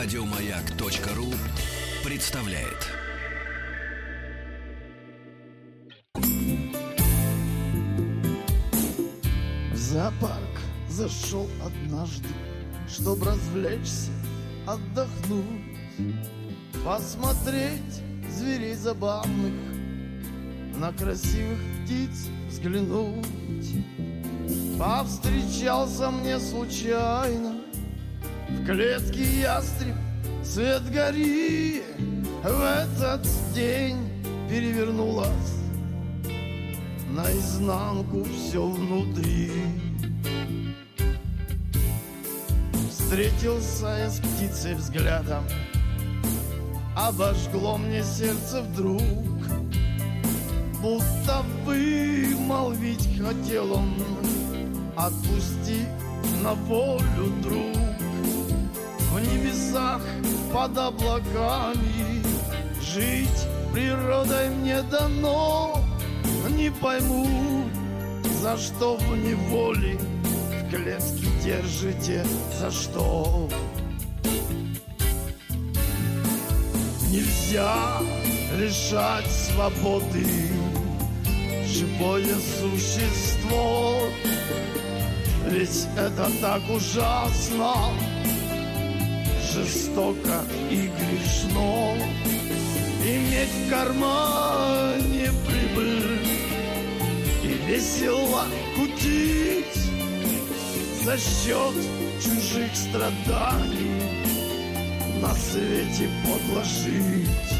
Радиомаяк.ру представляет. В зоопарк зашел однажды, Чтоб развлечься, отдохнуть, Посмотреть зверей забавных, На красивых птиц взглянуть. Повстречался мне случайно В клетке ястреб цвет гори. В этот день перевернулась Наизнанку все внутри. Встретился я с птицей взглядом. Обожгло мне сердце вдруг. Будто вымолвить хотел он. Отпусти на волю, друг В небесах под облаками. Жить природой мне дано. Не пойму, за что в неволе В клетке держите, за что? Нельзя лишать свободы. Живое существо. Ведь это так ужасно Жестоко и грешно. Иметь в кармане прибыль И весело кутить За счет чужих страданий. На свете подложить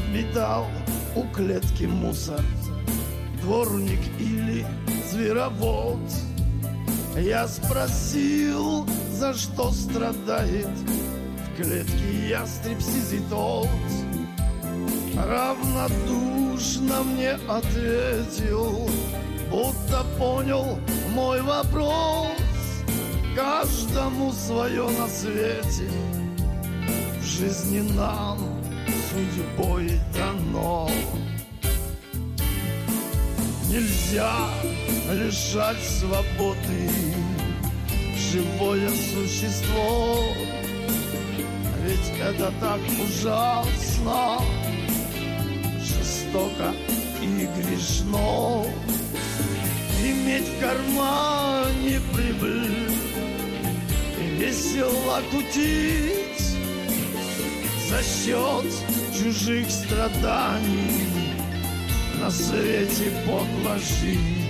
Подметал у клетки мусор. Дворник или зверовод? Я спросил, за что страдает В клетке ястреб сизый тот Равнодушно мне ответил Будто понял мой вопрос. Каждому свое на свете. В жизни нам судьбой дано Нельзя лишать свободы. Живое существо. Ведь это так ужасно. Жестоко и грешно. Иметь в кармане прибыль. И весело кутить за счет чужих страданий на свете подложить.